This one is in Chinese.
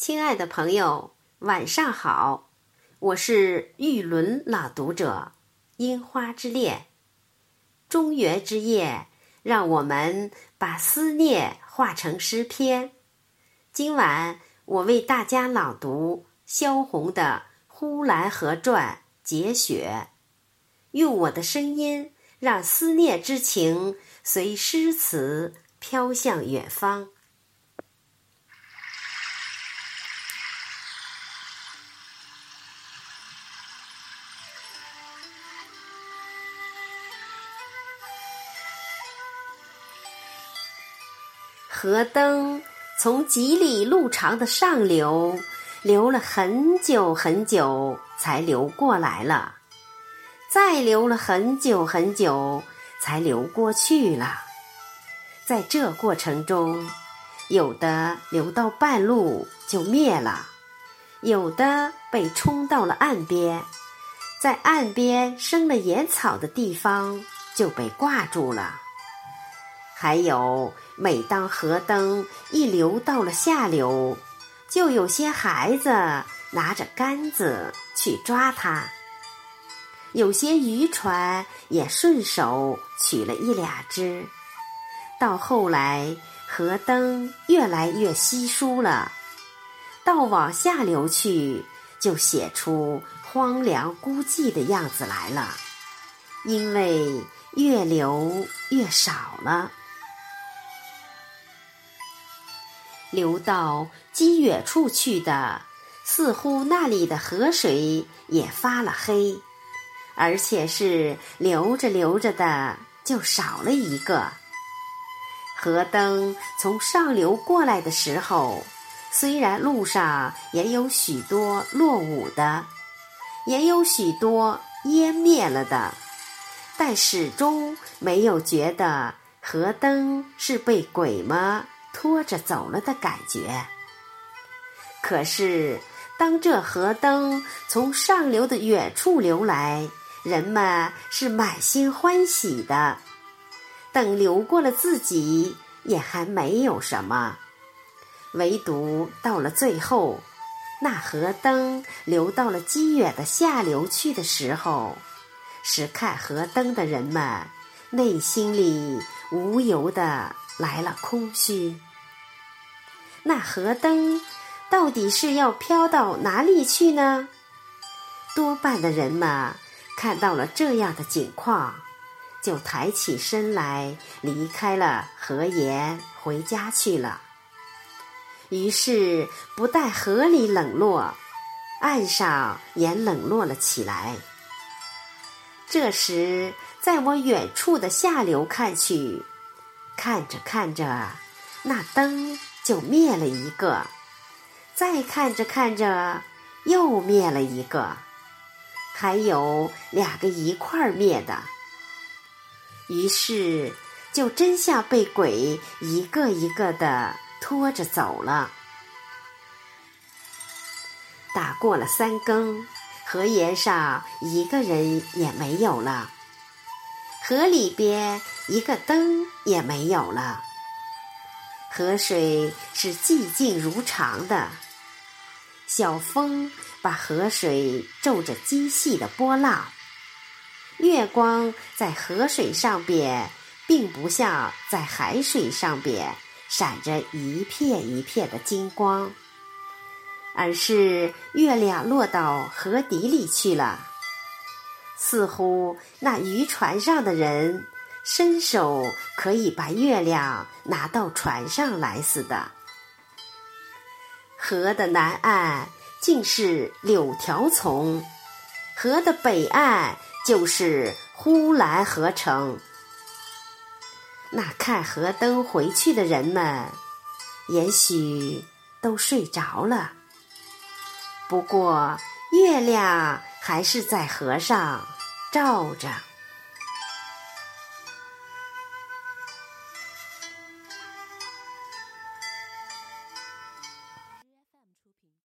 亲爱的朋友，晚上好！我是玉轮朗读者，樱花之恋。中元之夜，让我们把思念化成诗篇。今晚我为大家朗读萧红的《呼兰河传》节选，用我的声音，让思念之情随诗词飘向远方。河灯从几里路长的上流流了很久很久，才流过来了；再流了很久很久，才流过去了。在这过程中，有的流到半路就灭了，有的被冲到了岸边，在岸边生了野草的地方就被挂住了。还有，每当河灯一流到了下流，就有些孩子拿着杆子去抓它；有些渔船也顺手取了一俩只。到后来，河灯越来越稀疏了，到往下流去，就写出荒凉孤寂的样子来了，因为越流越少了。流到极远处去的，似乎那里的河水也发了黑，而且是流着流着的就少了一个。河灯从上流过来的时候，虽然路上也有许多落伍的，也有许多湮灭了的，但始终没有觉得河灯是被鬼吗？拖着走了的感觉。可是，当这河灯从上流的远处流来，人们是满心欢喜的。等流过了自己，也还没有什么。唯独到了最后，那河灯流到了极远的下流去的时候，使看河灯的人们内心里无由的。来了空虚，那河灯到底是要飘到哪里去呢？多半的人们看到了这样的景况，就抬起身来离开了河沿，回家去了。于是，不但河里冷落，岸上也冷落了起来。这时，在我远处的下流看去。看着看着，那灯就灭了一个；再看着看着，又灭了一个；还有两个一块儿灭的。于是，就真像被鬼一个一个的拖着走了。打过了三更，河沿上一个人也没有了。河里边一个灯也没有了，河水是寂静如常的，小风把河水皱着极细的波浪，月光在河水上边，并不像在海水上边闪着一片一片的金光，而是月亮落到河底里去了。似乎那渔船上的人伸手可以把月亮拿到船上来似的。河的南岸竟是柳条丛，河的北岸就是呼兰河城。那看河灯回去的人们，也许都睡着了。不过月亮。还是在河上照着。